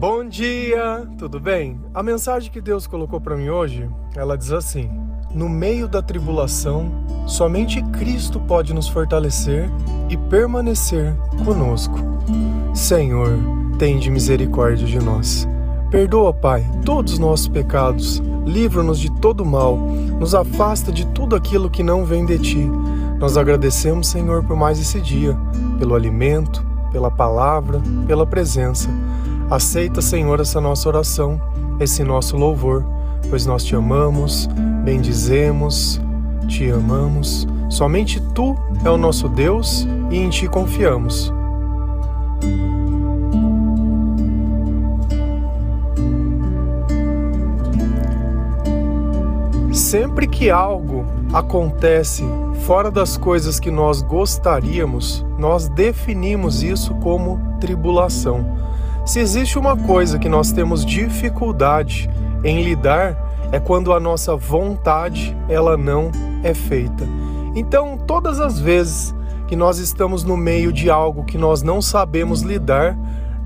Bom dia, tudo bem? A mensagem que Deus colocou para mim hoje, ela diz assim: No meio da tribulação, somente Cristo pode nos fortalecer e permanecer conosco. Senhor, tende misericórdia de nós. Perdoa, Pai, todos os nossos pecados, livra-nos de todo mal, nos afasta de tudo aquilo que não vem de ti. Nós agradecemos, Senhor, por mais esse dia, pelo alimento, pela palavra, pela presença. Aceita, Senhor, essa nossa oração, esse nosso louvor, pois nós te amamos, bendizemos, te amamos. Somente tu é o nosso Deus e em ti confiamos. Sempre que algo acontece fora das coisas que nós gostaríamos, nós definimos isso como tribulação. Se existe uma coisa que nós temos dificuldade em lidar é quando a nossa vontade ela não é feita. Então, todas as vezes que nós estamos no meio de algo que nós não sabemos lidar,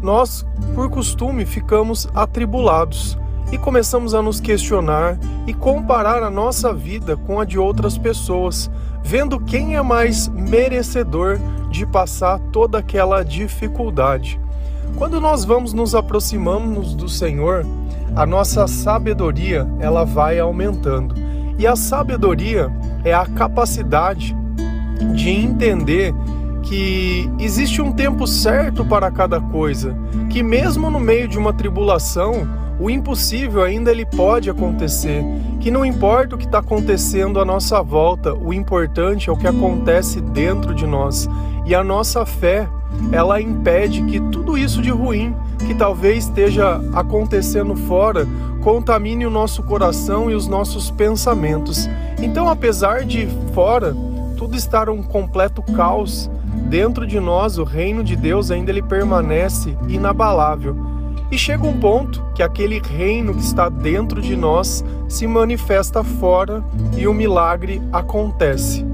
nós, por costume, ficamos atribulados e começamos a nos questionar e comparar a nossa vida com a de outras pessoas, vendo quem é mais merecedor de passar toda aquela dificuldade. Quando nós vamos nos aproximamos do Senhor, a nossa sabedoria ela vai aumentando. E a sabedoria é a capacidade de entender que existe um tempo certo para cada coisa, que mesmo no meio de uma tribulação, o impossível ainda ele pode acontecer, que não importa o que está acontecendo à nossa volta, o importante é o que acontece dentro de nós. E a nossa fé ela impede que tudo isso de ruim que talvez esteja acontecendo fora contamine o nosso coração e os nossos pensamentos. Então, apesar de fora tudo estar um completo caos, dentro de nós o reino de Deus ainda ele permanece inabalável. E chega um ponto que aquele reino que está dentro de nós se manifesta fora e o milagre acontece.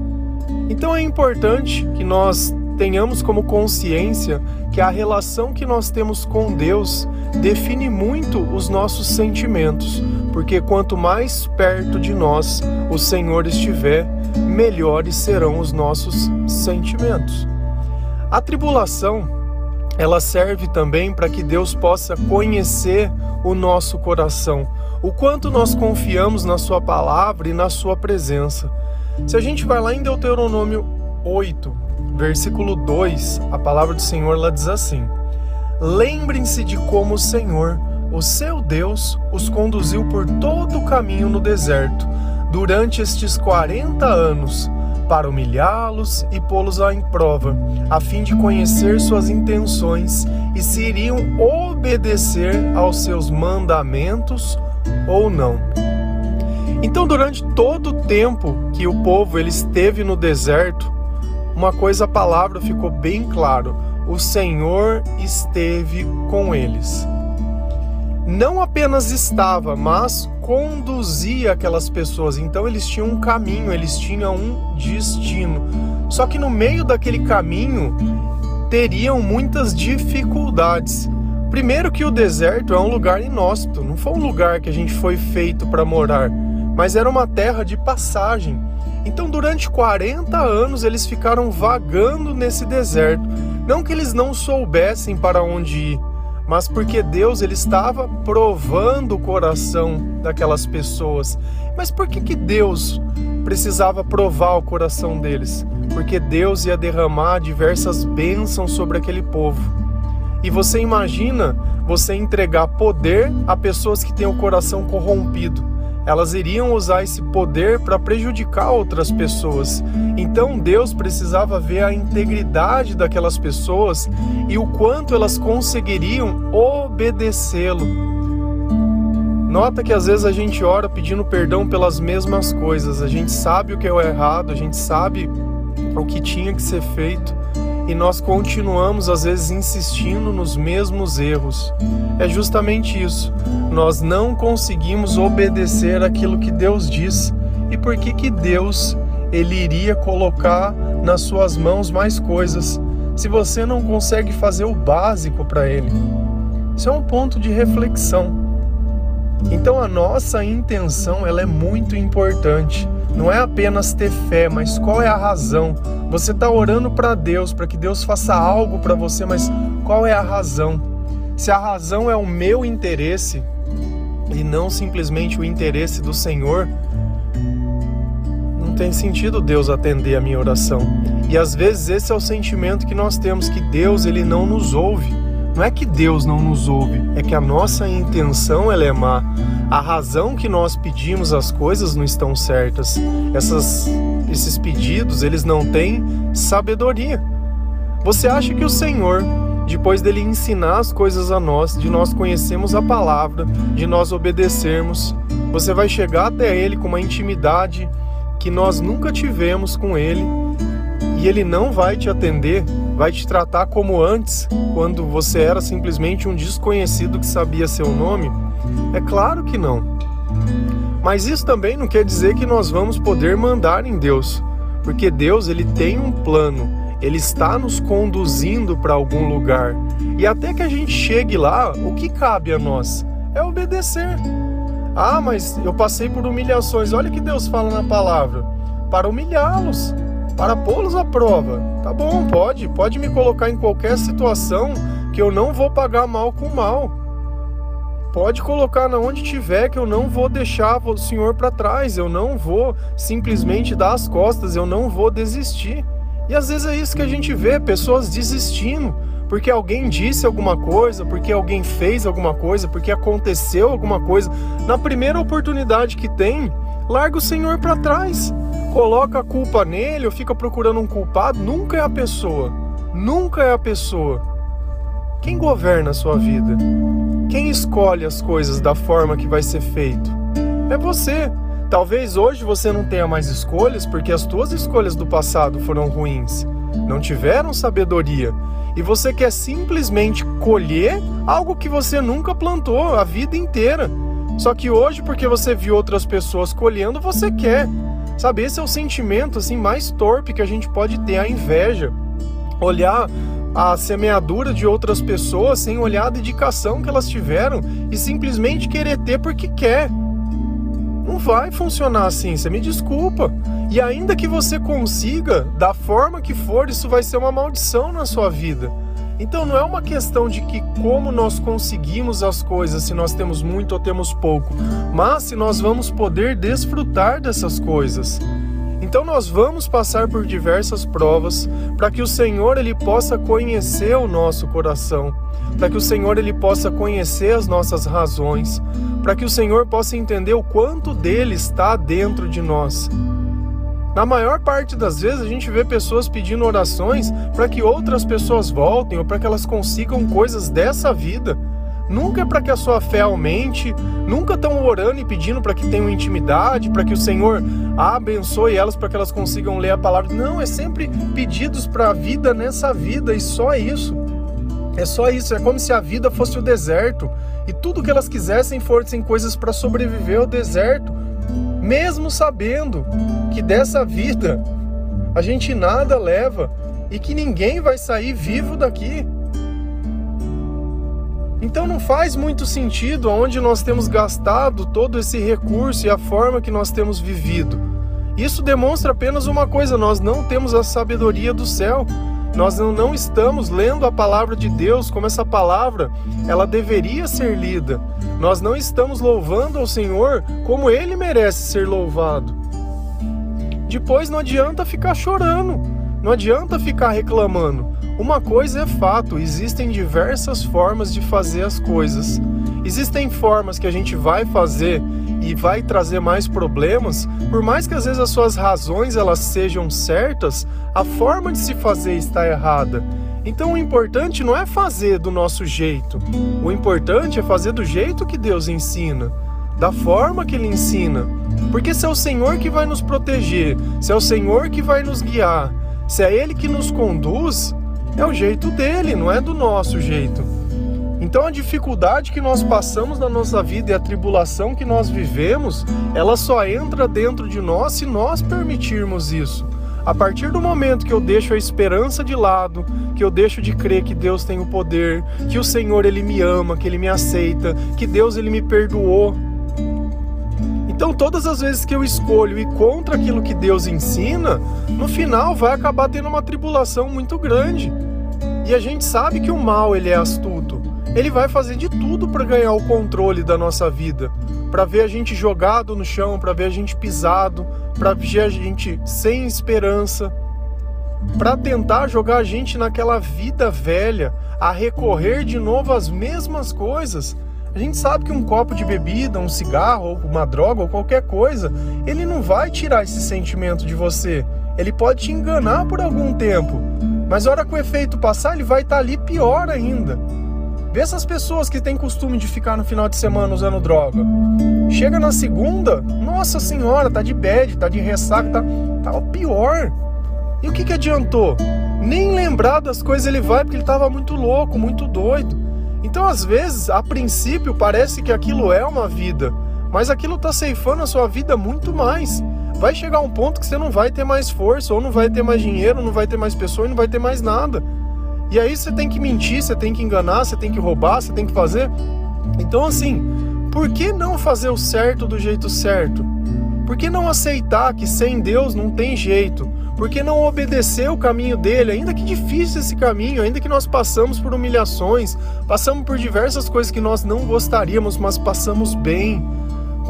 Então é importante que nós tenhamos como consciência que a relação que nós temos com Deus define muito os nossos sentimentos, porque quanto mais perto de nós o Senhor estiver, melhores serão os nossos sentimentos. A tribulação, ela serve também para que Deus possa conhecer o nosso coração, o quanto nós confiamos na sua palavra e na sua presença. Se a gente vai lá em Deuteronômio 8, versículo 2, a palavra do Senhor lá diz assim: Lembrem-se de como o Senhor, o seu Deus, os conduziu por todo o caminho no deserto durante estes 40 anos, para humilhá-los e pô-los em prova, a fim de conhecer suas intenções e se iriam obedecer aos seus mandamentos ou não. Então, durante todo o tempo que o povo ele esteve no deserto, uma coisa a palavra ficou bem claro: o Senhor esteve com eles. Não apenas estava, mas conduzia aquelas pessoas. Então eles tinham um caminho, eles tinham um destino. Só que no meio daquele caminho teriam muitas dificuldades. Primeiro que o deserto é um lugar inóspito, não foi um lugar que a gente foi feito para morar, mas era uma terra de passagem. Então, durante 40 anos, eles ficaram vagando nesse deserto. Não que eles não soubessem para onde ir, mas porque Deus ele estava provando o coração daquelas pessoas. Mas por que, que Deus precisava provar o coração deles? Porque Deus ia derramar diversas bênçãos sobre aquele povo. E você imagina você entregar poder a pessoas que têm o coração corrompido elas iriam usar esse poder para prejudicar outras pessoas. Então Deus precisava ver a integridade daquelas pessoas e o quanto elas conseguiriam obedecê-lo. Nota que às vezes a gente ora pedindo perdão pelas mesmas coisas. A gente sabe o que é o errado, a gente sabe o que tinha que ser feito e nós continuamos às vezes insistindo nos mesmos erros. É justamente isso. Nós não conseguimos obedecer aquilo que Deus diz. E por que que Deus ele iria colocar nas suas mãos mais coisas se você não consegue fazer o básico para ele? Isso é um ponto de reflexão. Então a nossa intenção ela é muito importante. Não é apenas ter fé, mas qual é a razão? Você está orando para Deus, para que Deus faça algo para você, mas qual é a razão? Se a razão é o meu interesse e não simplesmente o interesse do Senhor, não tem sentido Deus atender a minha oração. E às vezes esse é o sentimento que nós temos que Deus ele não nos ouve. Não é que Deus não nos ouve, é que a nossa intenção ela é má. A razão que nós pedimos as coisas não estão certas. Essas, esses pedidos, eles não têm sabedoria. Você acha que o Senhor, depois dele ensinar as coisas a nós, de nós conhecermos a palavra, de nós obedecermos, você vai chegar até ele com uma intimidade que nós nunca tivemos com ele e ele não vai te atender vai te tratar como antes, quando você era simplesmente um desconhecido que sabia seu nome? É claro que não. Mas isso também não quer dizer que nós vamos poder mandar em Deus, porque Deus ele tem um plano, ele está nos conduzindo para algum lugar. E até que a gente chegue lá, o que cabe a nós é obedecer. Ah, mas eu passei por humilhações. Olha o que Deus fala na palavra: para humilhá-los para pô-los à prova. Tá bom, pode, pode me colocar em qualquer situação que eu não vou pagar mal com mal. Pode colocar na onde tiver que eu não vou deixar o Senhor para trás, eu não vou simplesmente dar as costas, eu não vou desistir. E às vezes é isso que a gente vê, pessoas desistindo, porque alguém disse alguma coisa, porque alguém fez alguma coisa, porque aconteceu alguma coisa. Na primeira oportunidade que tem, larga o Senhor para trás coloca a culpa nele ou fica procurando um culpado, nunca é a pessoa. Nunca é a pessoa. Quem governa a sua vida? Quem escolhe as coisas da forma que vai ser feito? É você. Talvez hoje você não tenha mais escolhas porque as tuas escolhas do passado foram ruins, não tiveram sabedoria e você quer simplesmente colher algo que você nunca plantou a vida inteira. Só que hoje, porque você viu outras pessoas colhendo, você quer. Sabe, esse é o sentimento assim mais torpe que a gente pode ter, a inveja. Olhar a semeadura de outras pessoas sem olhar a dedicação que elas tiveram e simplesmente querer ter porque quer. Não vai funcionar assim, você me desculpa. E ainda que você consiga, da forma que for, isso vai ser uma maldição na sua vida. Então não é uma questão de que como nós conseguimos as coisas, se nós temos muito ou temos pouco, mas se nós vamos poder desfrutar dessas coisas. Então nós vamos passar por diversas provas para que o Senhor ele possa conhecer o nosso coração, para que o Senhor ele possa conhecer as nossas razões, para que o Senhor possa entender o quanto dele está dentro de nós. Na maior parte das vezes a gente vê pessoas pedindo orações para que outras pessoas voltem ou para que elas consigam coisas dessa vida. Nunca é para que a sua fé aumente, nunca estão orando e pedindo para que tenham intimidade, para que o Senhor abençoe elas para que elas consigam ler a palavra. Não, é sempre pedidos para a vida nessa vida e só isso. É só isso, é como se a vida fosse o deserto e tudo que elas quisessem fossem coisas para sobreviver ao deserto mesmo sabendo que dessa vida a gente nada leva e que ninguém vai sair vivo daqui. Então não faz muito sentido aonde nós temos gastado todo esse recurso e a forma que nós temos vivido. Isso demonstra apenas uma coisa: nós não temos a sabedoria do céu. Nós não estamos lendo a palavra de Deus como essa palavra ela deveria ser lida. Nós não estamos louvando ao Senhor como ele merece ser louvado. Depois não adianta ficar chorando, não adianta ficar reclamando. Uma coisa é fato, existem diversas formas de fazer as coisas. Existem formas que a gente vai fazer e vai trazer mais problemas, por mais que às vezes as suas razões elas sejam certas, a forma de se fazer está errada. Então o importante não é fazer do nosso jeito. O importante é fazer do jeito que Deus ensina, da forma que ele ensina. Porque se é o Senhor que vai nos proteger, se é o Senhor que vai nos guiar, se é ele que nos conduz, é o jeito dele, não é do nosso jeito. Então a dificuldade que nós passamos na nossa vida e a tribulação que nós vivemos, ela só entra dentro de nós se nós permitirmos isso. A partir do momento que eu deixo a esperança de lado, que eu deixo de crer que Deus tem o poder, que o Senhor ele me ama, que ele me aceita, que Deus ele me perdoou. Então, todas as vezes que eu escolho ir contra aquilo que Deus ensina, no final vai acabar tendo uma tribulação muito grande. E a gente sabe que o mal ele é astuto. Ele vai fazer de tudo para ganhar o controle da nossa vida, para ver a gente jogado no chão, para ver a gente pisado, para ver a gente sem esperança, para tentar jogar a gente naquela vida velha, a recorrer de novo às mesmas coisas. A gente sabe que um copo de bebida, um cigarro, ou uma droga ou qualquer coisa, ele não vai tirar esse sentimento de você. Ele pode te enganar por algum tempo, mas a hora que o efeito passar, ele vai estar tá ali pior ainda. Vê essas pessoas que têm costume de ficar no final de semana usando droga. Chega na segunda, nossa senhora, tá de bad, tá de ressaca, tá, tá o pior. E o que, que adiantou? Nem lembrar das coisas ele vai porque ele estava muito louco, muito doido. Então, às vezes, a princípio, parece que aquilo é uma vida, mas aquilo está ceifando a sua vida muito mais. Vai chegar um ponto que você não vai ter mais força, ou não vai ter mais dinheiro, não vai ter mais pessoa e não vai ter mais nada. E aí você tem que mentir, você tem que enganar, você tem que roubar, você tem que fazer. Então, assim, por que não fazer o certo do jeito certo? Por que não aceitar que sem Deus não tem jeito? Por que não obedecer o caminho dele, ainda que difícil esse caminho, ainda que nós passamos por humilhações, passamos por diversas coisas que nós não gostaríamos, mas passamos bem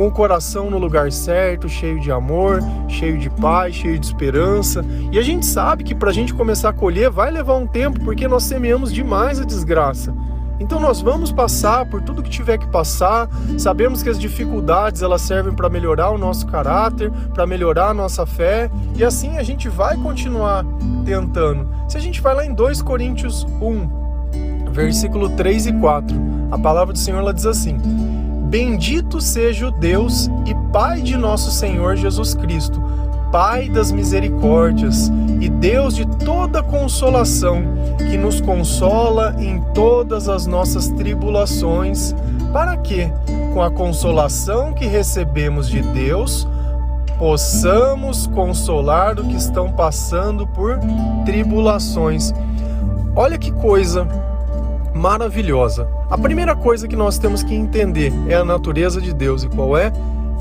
com o coração no lugar certo, cheio de amor, cheio de paz, cheio de esperança. E a gente sabe que para a gente começar a colher vai levar um tempo, porque nós semeamos demais a desgraça. Então nós vamos passar por tudo que tiver que passar. Sabemos que as dificuldades elas servem para melhorar o nosso caráter, para melhorar a nossa fé, e assim a gente vai continuar tentando. Se a gente vai lá em 2 Coríntios 1, versículo 3 e 4, a palavra do Senhor ela diz assim: Bendito seja o Deus e Pai de nosso Senhor Jesus Cristo, Pai das misericórdias e Deus de toda consolação, que nos consola em todas as nossas tribulações, para que, com a consolação que recebemos de Deus, possamos consolar o que estão passando por tribulações. Olha que coisa maravilhosa. A primeira coisa que nós temos que entender é a natureza de Deus e qual é?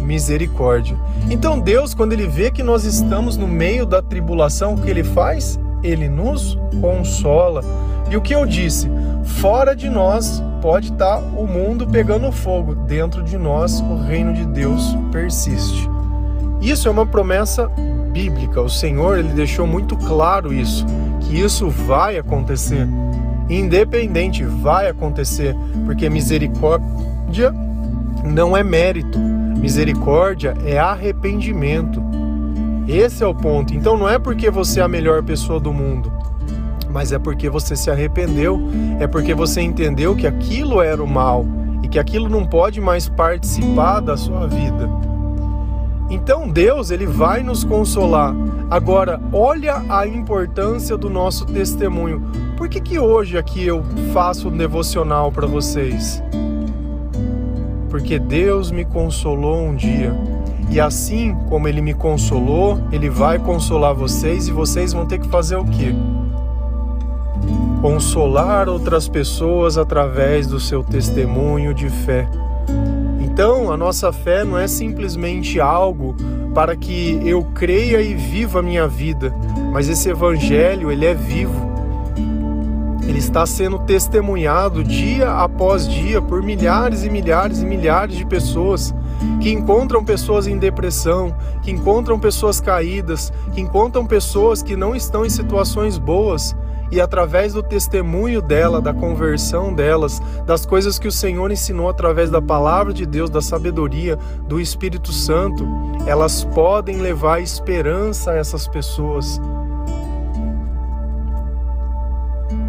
Misericórdia. Então Deus, quando ele vê que nós estamos no meio da tribulação, o que ele faz? Ele nos consola. E o que eu disse? Fora de nós pode estar o mundo pegando fogo, dentro de nós o reino de Deus persiste. Isso é uma promessa bíblica. O Senhor ele deixou muito claro isso, que isso vai acontecer independente, vai acontecer, porque misericórdia não é mérito, misericórdia é arrependimento. Esse é o ponto. Então não é porque você é a melhor pessoa do mundo, mas é porque você se arrependeu, é porque você entendeu que aquilo era o mal e que aquilo não pode mais participar da sua vida. Então Deus, ele vai nos consolar. Agora, olha a importância do nosso testemunho. Por que que hoje aqui eu faço um devocional para vocês? Porque Deus me consolou um dia. E assim como ele me consolou, ele vai consolar vocês e vocês vão ter que fazer o quê? Consolar outras pessoas através do seu testemunho de fé. Então, a nossa fé não é simplesmente algo para que eu creia e viva a minha vida, mas esse evangelho, ele é vivo. Ele está sendo testemunhado dia após dia por milhares e milhares e milhares de pessoas que encontram pessoas em depressão, que encontram pessoas caídas, que encontram pessoas que não estão em situações boas e através do testemunho dela, da conversão delas, das coisas que o Senhor ensinou através da palavra de Deus, da sabedoria, do Espírito Santo, elas podem levar esperança a essas pessoas.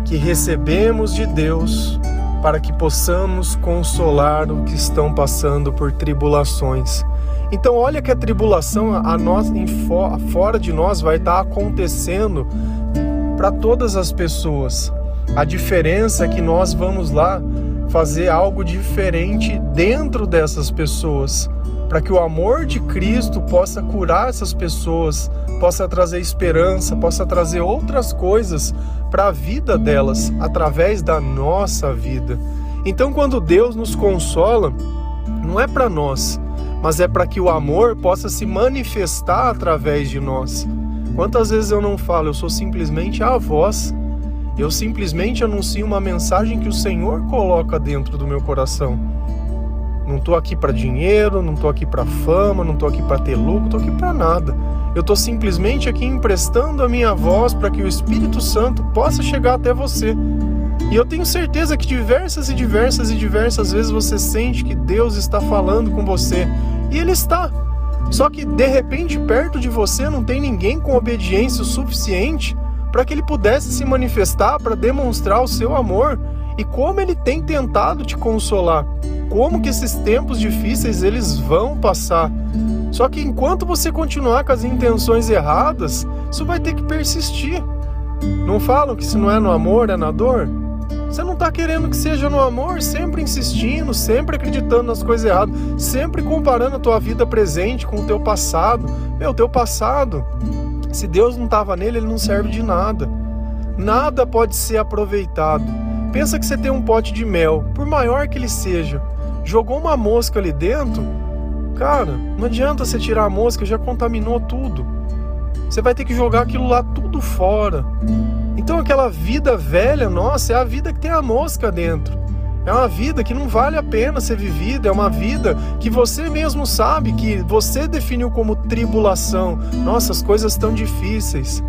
Que recebemos de Deus para que possamos consolar o que estão passando por tribulações. Então, olha que a tribulação a nós, fora de nós vai estar acontecendo para todas as pessoas. A diferença é que nós vamos lá fazer algo diferente dentro dessas pessoas, para que o amor de Cristo possa curar essas pessoas, possa trazer esperança, possa trazer outras coisas para a vida delas através da nossa vida. Então, quando Deus nos consola, não é para nós, mas é para que o amor possa se manifestar através de nós. Quantas vezes eu não falo, eu sou simplesmente a voz eu simplesmente anuncio uma mensagem que o Senhor coloca dentro do meu coração. Não estou aqui para dinheiro, não estou aqui para fama, não estou aqui para ter lucro, estou aqui para nada. Eu estou simplesmente aqui emprestando a minha voz para que o Espírito Santo possa chegar até você. E eu tenho certeza que diversas e diversas e diversas vezes você sente que Deus está falando com você. E Ele está. Só que de repente perto de você não tem ninguém com obediência o suficiente para que ele pudesse se manifestar para demonstrar o seu amor e como ele tem tentado te consolar. Como que esses tempos difíceis eles vão passar. Só que enquanto você continuar com as intenções erradas, isso vai ter que persistir. Não falam que se não é no amor, é na dor? Você não está querendo que seja no amor, sempre insistindo, sempre acreditando nas coisas erradas, sempre comparando a tua vida presente com o teu passado. Meu, teu passado se Deus não estava nele, ele não serve de nada. Nada pode ser aproveitado. Pensa que você tem um pote de mel, por maior que ele seja, jogou uma mosca ali dentro, cara, não adianta você tirar a mosca, já contaminou tudo. Você vai ter que jogar aquilo lá tudo fora. Então aquela vida velha, nossa, é a vida que tem a mosca dentro. É uma vida que não vale a pena ser vivida, é uma vida que você mesmo sabe que você definiu como tribulação. Nossa, as coisas estão difíceis.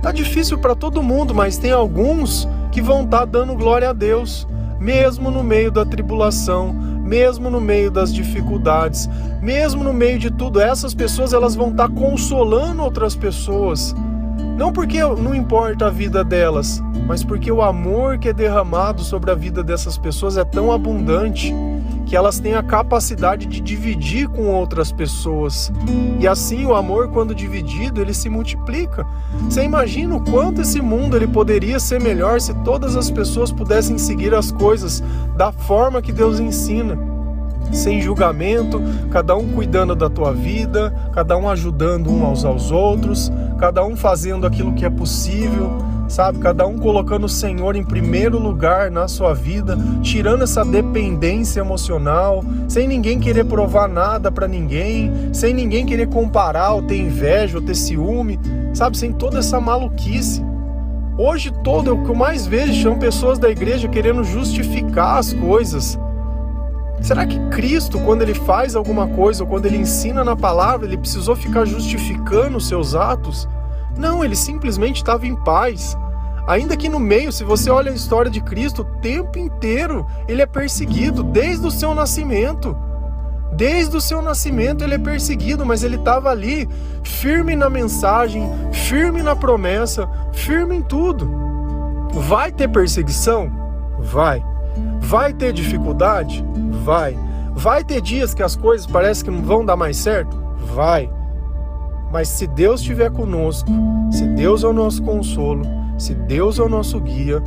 Tá difícil para todo mundo, mas tem alguns que vão estar tá dando glória a Deus, mesmo no meio da tribulação, mesmo no meio das dificuldades, mesmo no meio de tudo. Essas pessoas elas vão estar tá consolando outras pessoas. Não porque não importa a vida delas, mas porque o amor que é derramado sobre a vida dessas pessoas é tão abundante que elas têm a capacidade de dividir com outras pessoas. E assim o amor, quando dividido, ele se multiplica. Você imagina o quanto esse mundo ele poderia ser melhor se todas as pessoas pudessem seguir as coisas da forma que Deus ensina sem julgamento, cada um cuidando da tua vida, cada um ajudando aos, aos outros, cada um fazendo aquilo que é possível, sabe? Cada um colocando o Senhor em primeiro lugar na sua vida, tirando essa dependência emocional, sem ninguém querer provar nada para ninguém, sem ninguém querer comparar ou ter inveja ou ter ciúme, sabe? Sem toda essa maluquice. Hoje todo, o que eu mais vejo são pessoas da igreja querendo justificar as coisas, Será que Cristo, quando ele faz alguma coisa ou quando ele ensina na palavra, ele precisou ficar justificando os seus atos? Não, ele simplesmente estava em paz. Ainda que no meio, se você olha a história de Cristo, o tempo inteiro ele é perseguido, desde o seu nascimento. Desde o seu nascimento ele é perseguido, mas ele estava ali, firme na mensagem, firme na promessa, firme em tudo. Vai ter perseguição? Vai. Vai ter dificuldade? Vai. Vai ter dias que as coisas parecem que não vão dar mais certo? Vai. Mas se Deus estiver conosco, se Deus é o nosso consolo, se Deus é o nosso guia,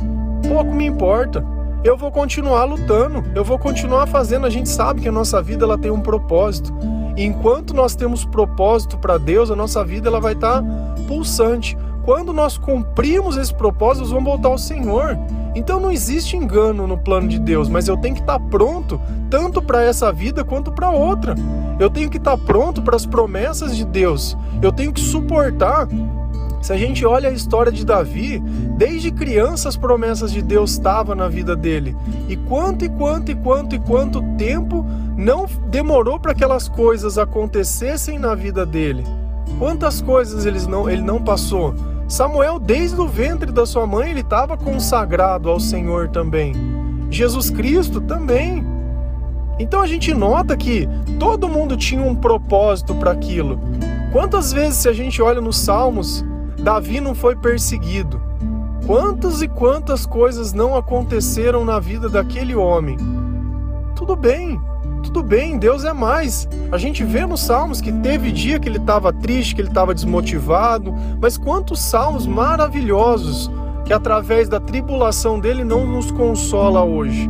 pouco me importa. Eu vou continuar lutando, eu vou continuar fazendo. A gente sabe que a nossa vida ela tem um propósito. E enquanto nós temos propósito para Deus, a nossa vida ela vai estar tá pulsante. Quando nós cumprimos esse propósito, nós vamos voltar ao Senhor. Então não existe engano no plano de Deus, mas eu tenho que estar pronto tanto para essa vida quanto para outra. Eu tenho que estar pronto para as promessas de Deus. Eu tenho que suportar. Se a gente olha a história de Davi, desde criança as promessas de Deus estavam na vida dele. E quanto e quanto e quanto e quanto tempo não demorou para aquelas coisas acontecessem na vida dele. Quantas coisas ele não, ele não passou? Samuel, desde o ventre da sua mãe, ele estava consagrado ao Senhor também. Jesus Cristo também. Então a gente nota que todo mundo tinha um propósito para aquilo. Quantas vezes, se a gente olha nos Salmos, Davi não foi perseguido? Quantas e quantas coisas não aconteceram na vida daquele homem? Tudo bem, tudo bem, Deus é mais. A gente vê nos salmos que teve dia que ele estava triste, que ele estava desmotivado, mas quantos salmos maravilhosos que através da tribulação dele não nos consola hoje.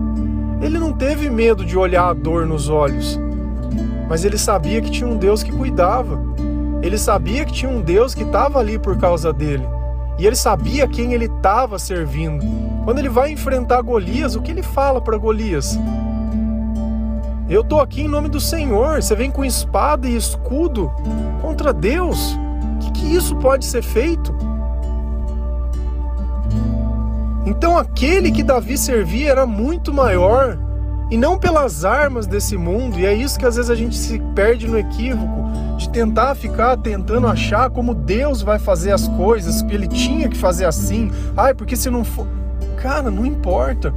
Ele não teve medo de olhar a dor nos olhos, mas ele sabia que tinha um Deus que cuidava. Ele sabia que tinha um Deus que estava ali por causa dele. E ele sabia quem ele estava servindo. Quando ele vai enfrentar Golias, o que ele fala para Golias? Eu tô aqui em nome do Senhor. Você vem com espada e escudo contra Deus. O que, que isso pode ser feito? Então aquele que Davi servia era muito maior e não pelas armas desse mundo, e é isso que às vezes a gente se perde no equívoco de tentar ficar tentando achar como Deus vai fazer as coisas, que ele tinha que fazer assim. Ai, porque se não for. Cara, não importa.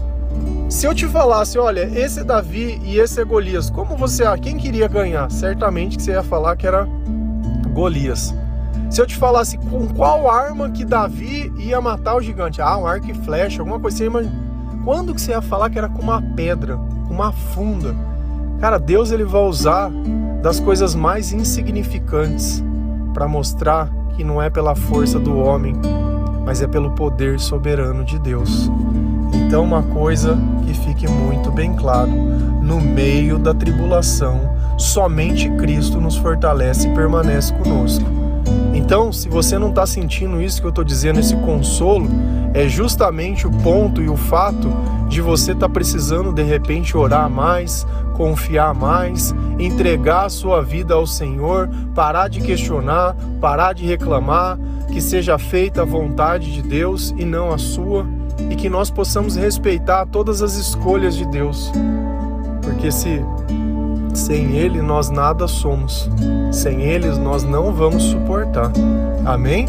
Se eu te falasse, olha, esse é Davi e esse é Golias, como você, quem queria ganhar? Certamente que você ia falar que era Golias. Se eu te falasse com qual arma que Davi ia matar o gigante, ah, um arco e flecha, alguma coisa assim, mas quando que você ia falar que era com uma pedra, uma funda? Cara, Deus ele vai usar das coisas mais insignificantes para mostrar que não é pela força do homem, mas é pelo poder soberano de Deus. Então, uma coisa que fique muito bem claro: no meio da tribulação, somente Cristo nos fortalece e permanece conosco. Então, se você não está sentindo isso que eu estou dizendo, esse consolo, é justamente o ponto e o fato de você estar tá precisando de repente orar mais, confiar mais, entregar a sua vida ao Senhor, parar de questionar, parar de reclamar, que seja feita a vontade de Deus e não a sua, e que nós possamos respeitar todas as escolhas de Deus. Porque se sem Ele nós nada somos. Sem eles nós não vamos suportar. Amém?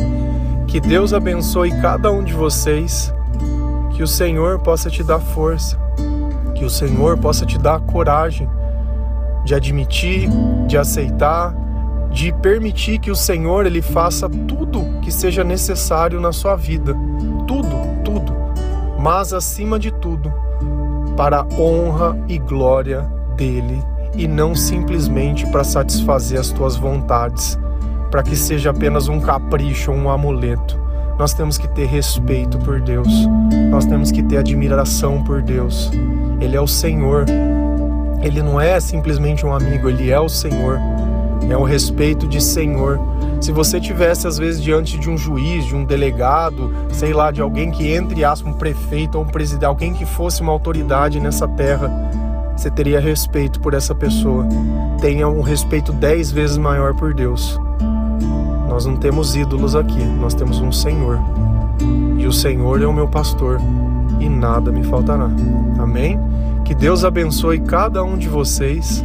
Que Deus abençoe cada um de vocês. Que o Senhor possa te dar força. Que o Senhor possa te dar coragem de admitir, de aceitar, de permitir que o Senhor ele faça tudo que seja necessário na sua vida. Tudo. Mas acima de tudo, para honra e glória dele e não simplesmente para satisfazer as tuas vontades, para que seja apenas um capricho ou um amuleto. Nós temos que ter respeito por Deus, nós temos que ter admiração por Deus. Ele é o Senhor, ele não é simplesmente um amigo, ele é o Senhor. É o respeito de Senhor. Se você tivesse às vezes diante de um juiz, de um delegado, sei lá, de alguém que entre aspas um prefeito ou um presidente, alguém que fosse uma autoridade nessa terra, você teria respeito por essa pessoa. Tenha um respeito dez vezes maior por Deus. Nós não temos ídolos aqui, nós temos um Senhor. E o Senhor é o meu pastor e nada me faltará. Amém? Que Deus abençoe cada um de vocês.